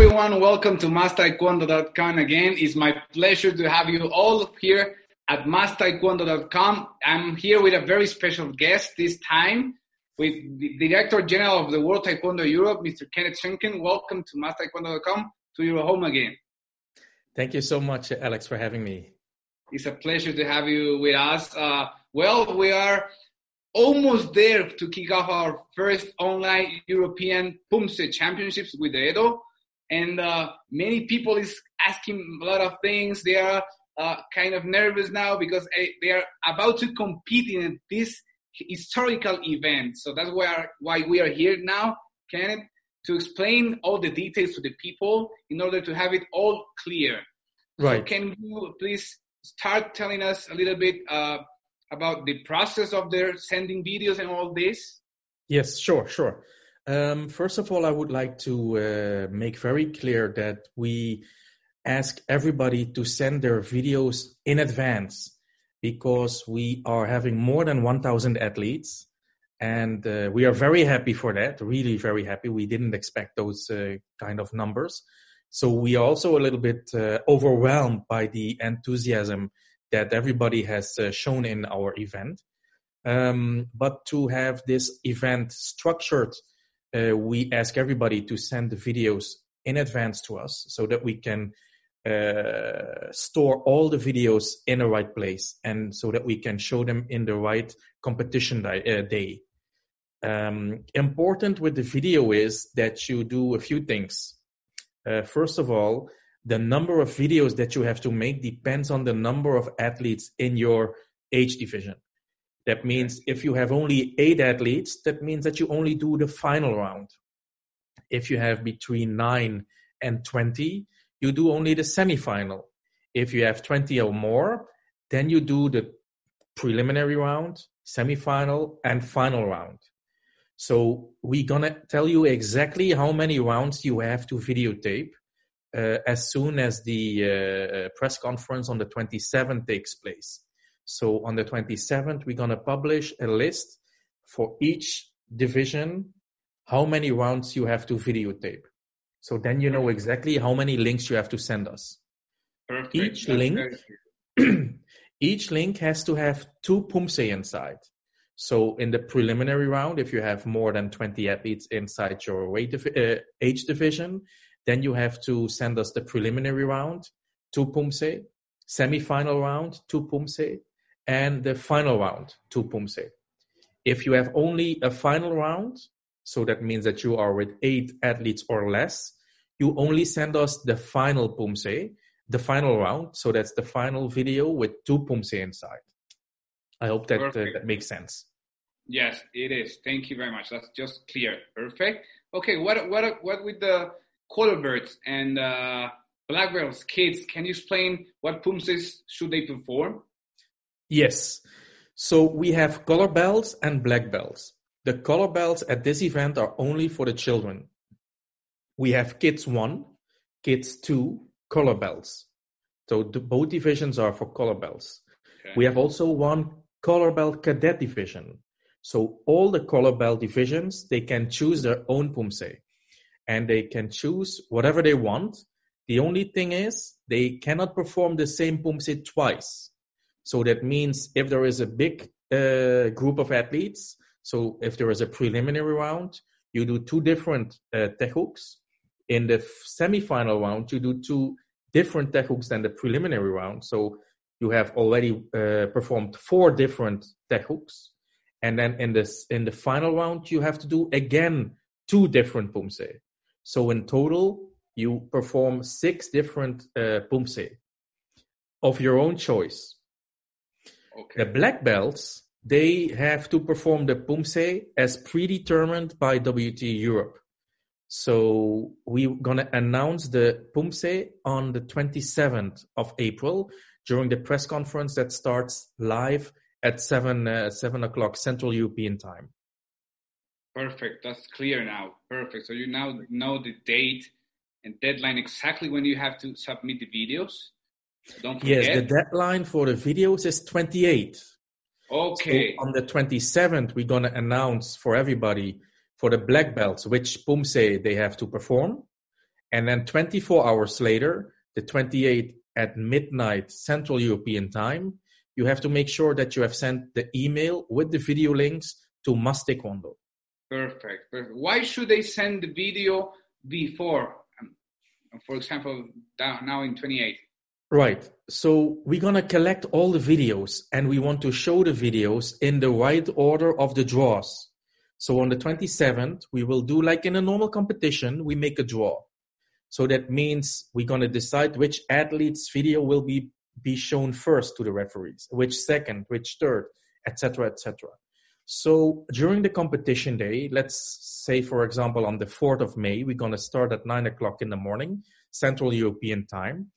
everyone. Welcome to MasTaekwondo.com again. It's my pleasure to have you all here at MasTaekwondo.com. I'm here with a very special guest this time with the Director General of the World Taekwondo Europe, Mr. Kenneth Schenken. Welcome to MasTaekwondo.com to your home again. Thank you so much, Alex, for having me. It's a pleasure to have you with us. Uh, well, we are almost there to kick off our first online European Pumse Championships with Daedo. And uh, many people is asking a lot of things. They are uh, kind of nervous now because eh, they are about to compete in this historical event. So that's why, why we are here now, Kenneth, to explain all the details to the people in order to have it all clear. Right. So can you please start telling us a little bit uh, about the process of their sending videos and all this? Yes, sure, sure. Um, first of all, I would like to uh, make very clear that we ask everybody to send their videos in advance because we are having more than 1,000 athletes. And uh, we are very happy for that, really very happy. We didn't expect those uh, kind of numbers. So we are also a little bit uh, overwhelmed by the enthusiasm that everybody has uh, shown in our event. Um, but to have this event structured, uh, we ask everybody to send the videos in advance to us so that we can uh, store all the videos in the right place and so that we can show them in the right competition di- uh, day. Um, important with the video is that you do a few things. Uh, first of all, the number of videos that you have to make depends on the number of athletes in your age division. That means if you have only eight athletes, that means that you only do the final round. If you have between nine and 20, you do only the semifinal. If you have 20 or more, then you do the preliminary round, semifinal, and final round. So we're gonna tell you exactly how many rounds you have to videotape uh, as soon as the uh, press conference on the 27th takes place. So on the 27th, we're gonna publish a list for each division, how many rounds you have to videotape. So then you know exactly how many links you have to send us. Perfect. Each That's link, each link has to have two pumse inside. So in the preliminary round, if you have more than 20 athletes inside your weight uh, age division, then you have to send us the preliminary round, two pumse, semi-final round, two pumse, and the final round, two pumse. If you have only a final round, so that means that you are with eight athletes or less, you only send us the final pumse, the final round. So that's the final video with two pumse inside. I hope that uh, that makes sense. Yes, it is. Thank you very much. That's just clear. Perfect. Okay, what what what with the color belts and uh, black belts kids? Can you explain what pumses should they perform? Yes. So we have color belts and black belts. The color belts at this event are only for the children. We have kids one, kids two, color belts. So the, both divisions are for color belts. Okay. We have also one color belt cadet division. So all the color belt divisions, they can choose their own pumse and they can choose whatever they want. The only thing is they cannot perform the same pumse twice. So that means if there is a big uh, group of athletes, so if there is a preliminary round, you do two different uh, Taeguk. In the f- semifinal round, you do two different Taeguk than the preliminary round. So you have already uh, performed four different Taeguk. And then in this in the final round, you have to do again two different pumse. So in total, you perform six different uh, pumse of your own choice. Okay. The black belts, they have to perform the pumse as predetermined by WT Europe. So we're gonna announce the pumse on the 27th of April during the press conference that starts live at seven uh, seven o'clock Central European time. Perfect. That's clear now. Perfect. So you now know the date and deadline exactly when you have to submit the videos. Don't forget. Yes, the deadline for the videos is 28. okay. So on the 27th, we're gonna announce for everybody for the black belts which pumse they have to perform, And then 24 hours later, the 28th at midnight Central European time, you have to make sure that you have sent the email with the video links to Mas Taekwondo. Perfect. Perfect. Why should they send the video before? Um, for example, now in 28. Right. So we're going to collect all the videos and we want to show the videos in the right order of the draws. So on the 27th, we will do like in a normal competition, we make a draw. So that means we're going to decide which athlete's video will be, be shown first to the referees, which second, which third, etc., etc. So during the competition day, let's say, for example, on the 4th of May, we're going to start at 9 o'clock in the morning, Central European time.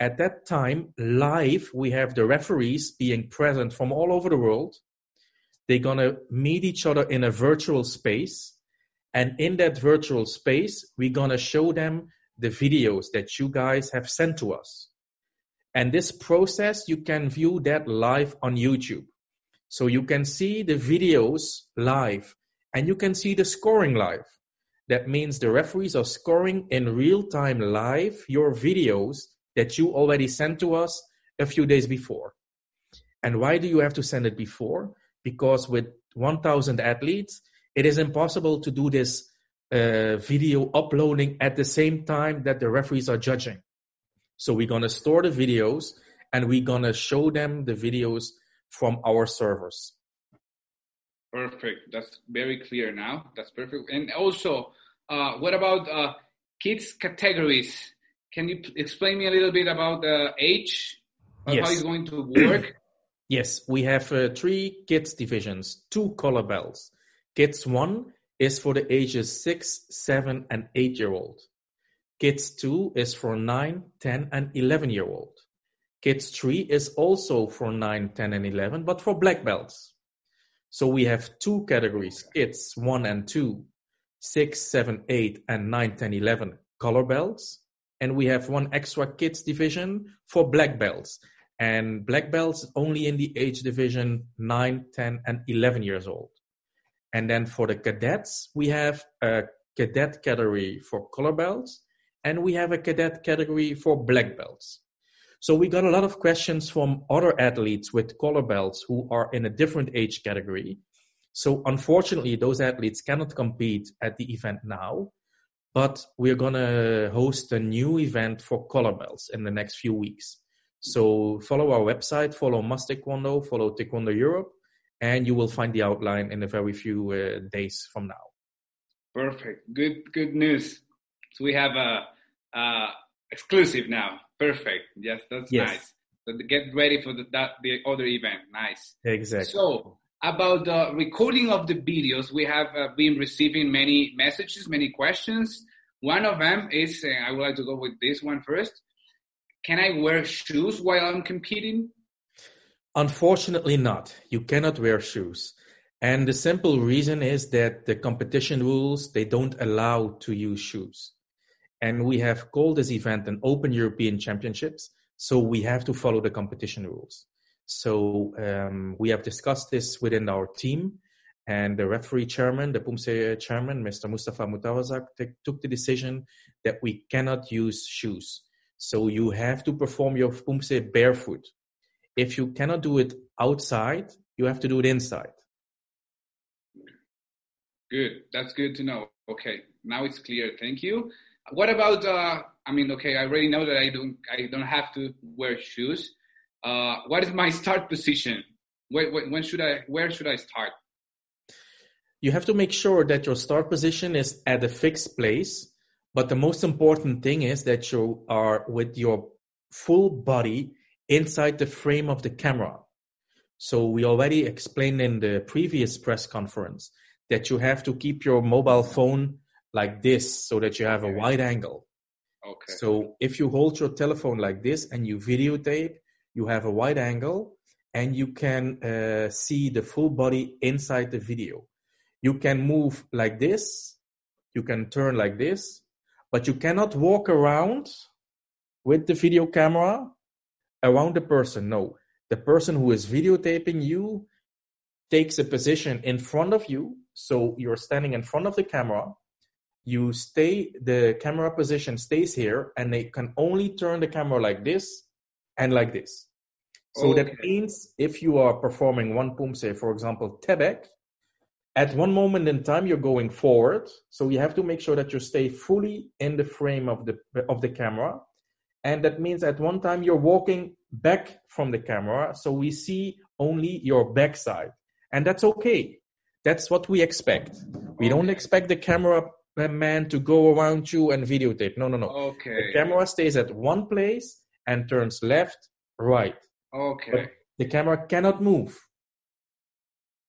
At that time, live, we have the referees being present from all over the world. They're going to meet each other in a virtual space. And in that virtual space, we're going to show them the videos that you guys have sent to us. And this process, you can view that live on YouTube. So you can see the videos live and you can see the scoring live. That means the referees are scoring in real time live your videos that you already sent to us a few days before. And why do you have to send it before? Because with 1000 athletes, it is impossible to do this uh, video uploading at the same time that the referees are judging. So we're going to store the videos and we're going to show them the videos from our servers. Perfect. That's very clear now. That's perfect. And also, uh, what about uh, kids categories? Can you explain me a little bit about the age of yes. how it's going to work? yes, we have uh, three kids divisions, two color belts. Kids one is for the ages six, seven, and eight year old. Kids two is for nine, ten, and 11 year old. Kids 3 is also for nine, ten, and 11, but for black belts. So we have two categories, kids 1 and 2, 6, 7, 8, and nine, ten, eleven color belts. And we have one extra kids division for black belts. And black belts only in the age division 9, 10, and 11 years old. And then for the cadets, we have a cadet category for color belts, and we have a cadet category for black belts. So we got a lot of questions from other athletes with color belts who are in a different age category. So unfortunately, those athletes cannot compete at the event now, but we're gonna host a new event for color belts in the next few weeks. So follow our website, follow Mas Taekwondo, follow Taekwondo Europe, and you will find the outline in a very few uh, days from now. Perfect. Good, good news. So we have a, a exclusive now. Perfect. Yes, that's yes. nice. So get ready for the that the other event. Nice. Exactly. So about the recording of the videos, we have uh, been receiving many messages, many questions. One of them is, uh, I would like to go with this one first. Can I wear shoes while I'm competing? Unfortunately, not. You cannot wear shoes. And the simple reason is that the competition rules, they don't allow to use shoes and we have called this event an Open European Championships. So we have to follow the competition rules. So um, we have discussed this within our team, and the referee chairman, the PUMSE chairman, Mr. Mustafa Mutawazak, t- took the decision that we cannot use shoes. So you have to perform your PUMSE barefoot. If you cannot do it outside, you have to do it inside. Good. That's good to know. Okay. Now it's clear. Thank you. What about? Uh, I mean, okay, I already know that I don't. I don't have to wear shoes. Uh, what is my start position? When, when should I? Where should I start? You have to make sure that your start position is at a fixed place. But the most important thing is that you are with your full body inside the frame of the camera. So we already explained in the previous press conference that you have to keep your mobile phone like this so that you have a wide angle. Okay. So if you hold your telephone like this and you videotape, you have a wide angle and you can uh, see the full body inside the video. You can move like this, you can turn like this, but you cannot walk around with the video camera around the person. No, the person who is videotaping you takes a position in front of you. So you're standing in front of the camera you stay the camera position stays here and they can only turn the camera like this and like this so okay. that means if you are performing one pumse for example Taebaek at one moment in time you're going forward so you have to make sure that you stay fully in the frame of the of the camera and that means at one time you're walking back from the camera so we see only your backside and that's okay that's what we expect we don't expect the camera man to go around you and videotape. No, no, no. Okay. The camera stays at one place and turns left, right. Okay. But the camera cannot move.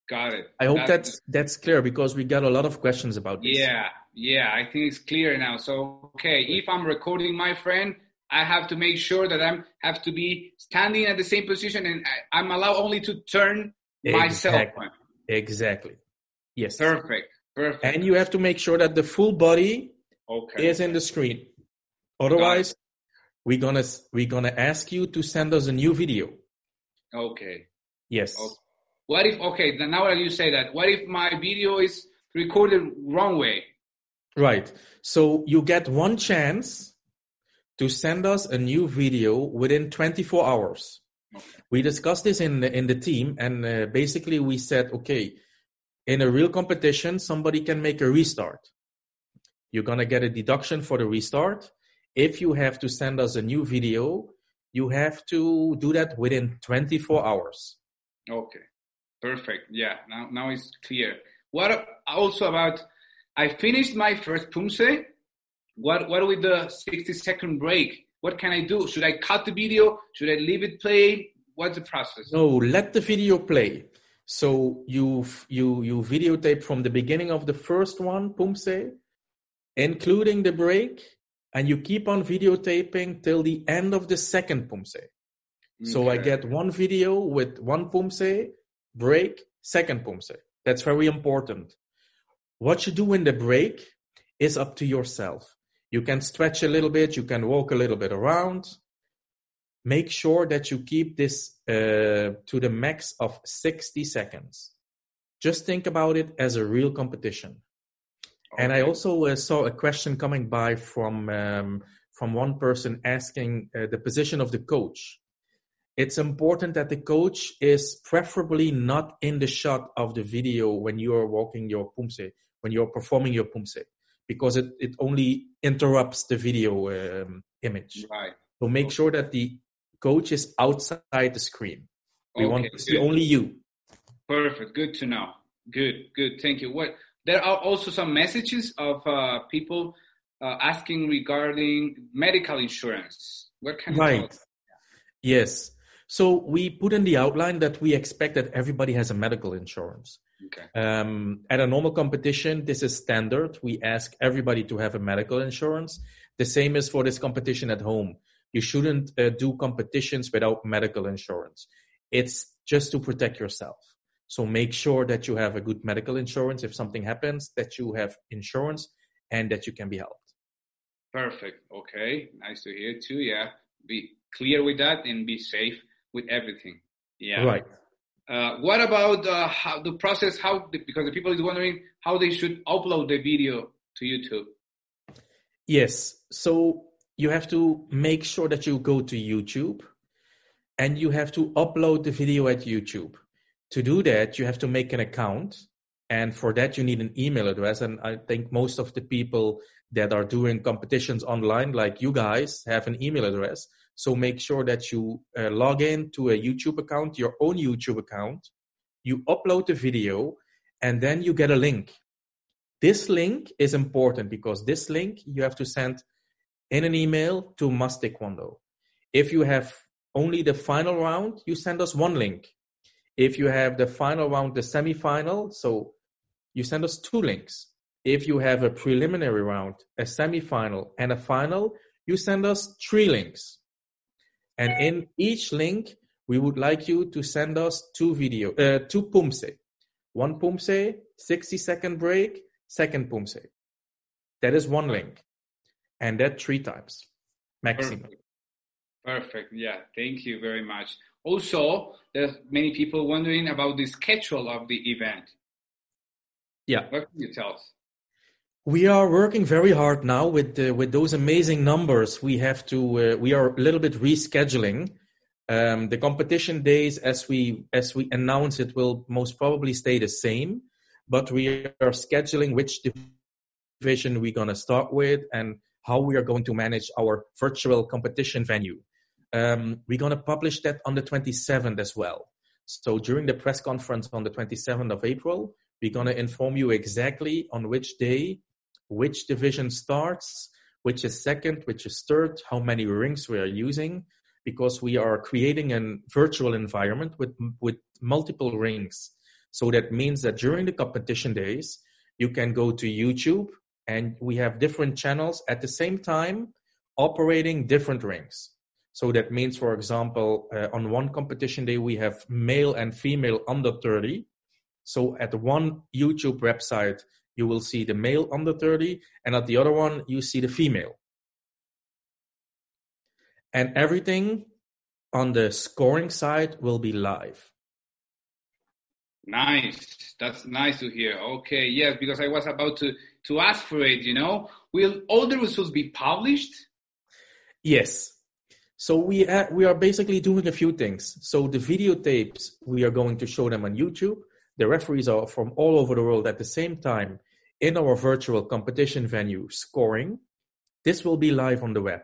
Got it. I hope that's that's, that's clear because we got a lot of questions about this. Yeah, yeah, I think it's clear now. So, okay, if I'm recording my friend, I have to make sure that I'm have to be standing at the same position and I, am allowed only to turn exactly. myself. Exactly. Yes. Perfect. Perfect. And you have to make sure that the full body okay. is in the screen. Otherwise, we're gonna we're gonna ask you to send us a new video. Okay. Yes. Okay. What if okay? Now that you say that, what if my video is recorded wrong way? Right. So you get one chance to send us a new video within 24 hours. Okay. We discussed this in the, in the team, and uh, basically we said, okay, in a real competition, somebody can make a restart. You're to get a deduction for the restart. If you have to send us a new video, you have to do that within 24 hours. Okay, perfect. Yeah, now, now it's clear. What also about, I finished my first Pumse. What, what with the 60 second break? What can I do? Should I cut the video? Should I leave it play? What's the process? No, let the video play. So you you you videotape from the beginning of the first one, Pumse, including the break, and you keep on videotaping till the end of the second Pumse. Okay. So I get one video with one Pumse, break, second Pumse. That's very important. What you do in the break is up to yourself. You can stretch a little bit, you can walk a little bit around, make sure that you keep this uh, to the max of 60 seconds. Just think about it as a real competition. Okay. And I also uh, saw a question coming by from um, from one person asking uh, the position of the coach. It's important that the coach is preferably not in the shot of the video when you are walking your pumse, when you're performing your pumse, because it, it only interrupts the video um, image. Right. So make okay. sure that the coach is outside the screen. We okay, want to see only you. Perfect. Good to know. Good. Good. Thank you. What there are also some messages of uh, people uh, asking regarding medical insurance. What kind right. of Yes. So we put in the outline that we expect that everybody has a medical insurance. Okay. Um, at a normal competition, this is standard. We ask everybody to have a medical insurance. The same is for this competition at home you shouldn't uh, do competitions without medical insurance. It's just to protect yourself. So make sure that you have a good medical insurance if something happens, that you have insurance and that you can be helped. Perfect. Okay. Nice to hear too. Yeah. Be clear with that and be safe with everything. Yeah. Right. Uh, what about uh, how the process? How because the people is wondering how they should upload the video to YouTube. Yes. So you have to make sure that you go to YouTube and you have to upload the video at YouTube. To do that, you have to make an account. And for that, you need an email address. And I think most of the people that are doing competitions online, like you guys, have an email address. So make sure that you uh, log in to a YouTube account, your own YouTube account. You upload the video and then you get a link. This link is important because this link you have to send in an email to Mas Taekwondo. If you have only the final round, you send us one link. If you have the final round, the semi-final, so you send us two links. If you have a preliminary round, a semi-final, and a final, you send us three links. And in each link, we would like you to send us two video, uh, two pumse. One pumse, 60 second break, second pumse. That is one link and that three times maximum. Perfect. Perfect. Yeah, thank you very much. Also, there's many people wondering about the schedule of the event. Yeah. What can you tell us? We are working very hard now with with those amazing numbers. We have to uh, we are a little bit rescheduling um, the competition days as we as we announce it will most probably stay the same, but we are scheduling which division we're gonna start with and how we are going to manage our virtual competition venue. Um, we're gonna publish that on the 27th as well. So during the press conference on the 27th of April, we're gonna inform you exactly on which day which division starts, which is second, which is third, how many rings we are using, because we are creating a virtual environment with, with multiple rings. So that means that during the competition days, you can go to YouTube and we have different channels at the same time operating different rings. So that means, for example, uh, on one competition day, we have male and female under 30. So at one YouTube website, you will see the male under 30, and at the other one, you see the female. And everything on the scoring side will be live. Nice. That's nice to hear. Okay, yes, because I was about to to ask for it. You know, will all the results be published? Yes. So we we are basically doing a few things. So the videotapes we are going to show them on YouTube. The referees are from all over the world at the same time in our virtual competition venue scoring. This will be live on the web.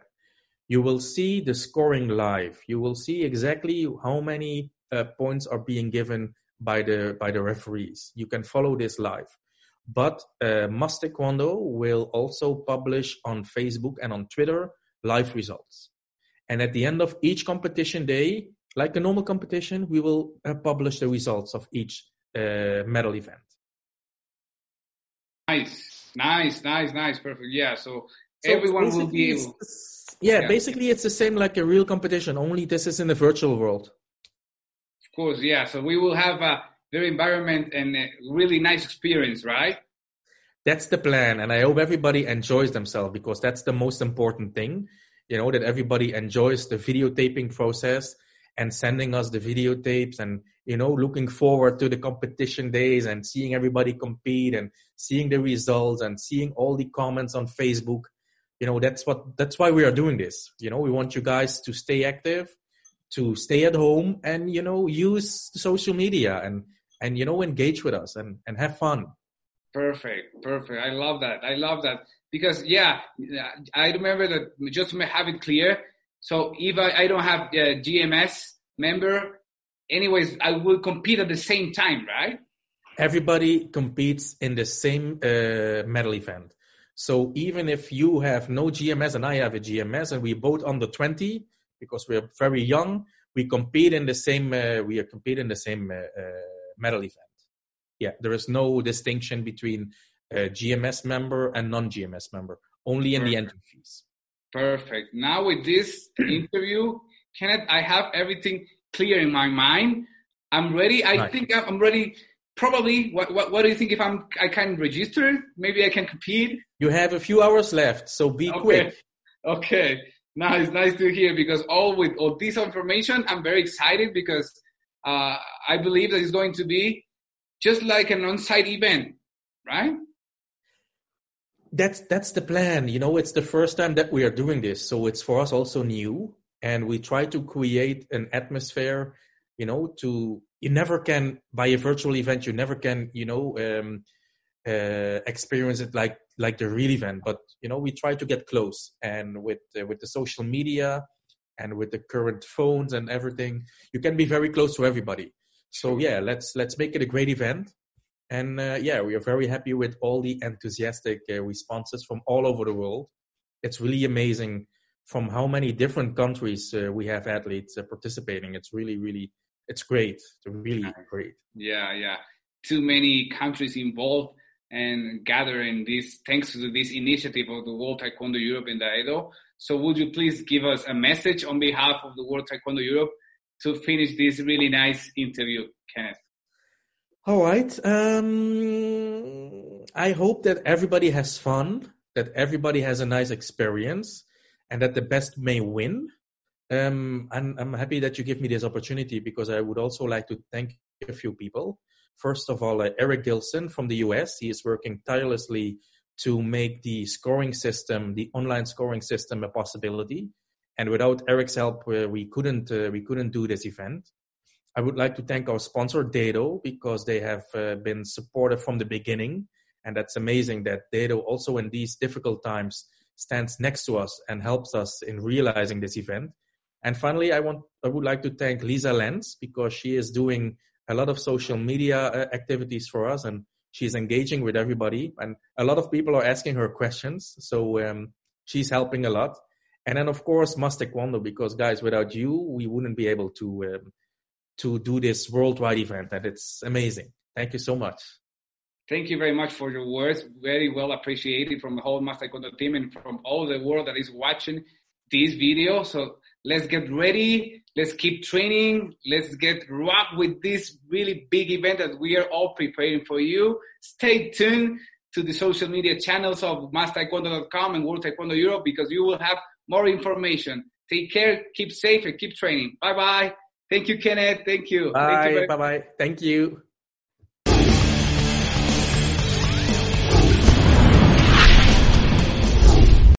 You will see the scoring live. You will see exactly how many uh, points are being given by the by the referees. You can follow this live. But uh, Mas Taekwondo will also publish on Facebook and on Twitter live results. And at the end of each competition day, like a normal competition, we will uh, publish the results of each uh, medal event. Nice, nice, nice, nice, perfect. Yeah, so, so everyone will be able. Yeah, yeah, basically it's the same like a real competition. Only this is in the virtual world. Of course, yeah. So we will have a very environment and a really nice experience, right? That's the plan, and I hope everybody enjoys themselves because that's the most important thing. You know that everybody enjoys the videotaping process and sending us the videotapes and you know looking forward to the competition days and seeing everybody compete and seeing the results and seeing all the comments on facebook. You know that's what that's why we are doing this. You know we want you guys to stay active to stay at home and you know use social media and and you know engage with us and and have fun. Perfect. Perfect. I love that. I love that because yeah i remember that just to have it clear so if i, I don't have a gms member anyways, I will compete at the same time, right? Everybody competes in the same uh, medal event. So even if you have no GMS and I have a GMS and we both under 20 because we're very young, we compete in the same uh, we are compete in the same uh, uh medal event. Yeah, there is no distinction between GMS member and non-GMS member, only in Perfect. the entry fees. Perfect. Now with this interview, Kenneth, I have everything clear in my mind. I'm ready. I right. think I'm ready. Probably. What, what, what do you think? If I'm, I can register. Maybe I can compete. You have a few hours left, so be okay. quick. Okay. Nice, nice to hear. Because all with all this information, I'm very excited because uh, I believe that it's going to be just like an on-site event, right? That's that's the plan. You know, it's the first time that we are doing this, so it's for us also new. And we try to create an atmosphere you know to you never can by a virtual event you never can you know um, uh, experience it like like the real event. But you know we try to get close and with uh, with the social media and with the current phones and everything you can be very close to everybody. So yeah let's let's make it a great event and uh, yeah we are very happy with all the enthusiastic uh, responses from all over the world it's really amazing from how many different countries uh, we have athletes uh, participating. It's really, really, it's great. It's really great. Yeah, yeah. Too many countries involved and gathering this thanks to this initiative of the World Taekwondo Europe in Edo. So would you please give us a message on behalf of the World Taekwondo Europe to finish this really nice interview, Kenneth? All right. Um, I hope that everybody has fun, that everybody has a nice experience and that the best may win. Um, and I'm happy that you give me this opportunity because I would also like to thank a few people. First of all, uh, Eric Gilson from the US. He is working tirelessly to make the scoring system, the online scoring system, a possibility. And without Eric's help, uh, we couldn't uh, we couldn't do this event. I would like to thank our sponsor Daedo because they have uh, been supportive from the beginning, and that's amazing that Daedo also in these difficult times stands next to us and helps us in realizing this event. And finally, I want I would like to thank Lisa Lenz because she is doing a lot of social media uh, activities for us and she's engaging with everybody. And a lot of people are asking her questions. So um, she's helping a lot. And then of course Mas because guys without you we wouldn't be able to um, to do this worldwide event and it's amazing thank you so much Thank you very much for your words. Very well appreciated from the whole Master Taekwondo team and from all the world that is watching this video. So let's get ready. Let's keep training. Let's get rock with this really big event that we are all preparing for you. Stay tuned to the social media channels of mastaekwondo.com and World Taekwondo Europe because you will have more information. Take care, keep safe, and keep training. Bye bye. Thank you, Kenneth. Thank you. Bye. Thank you bye bye. Thank you.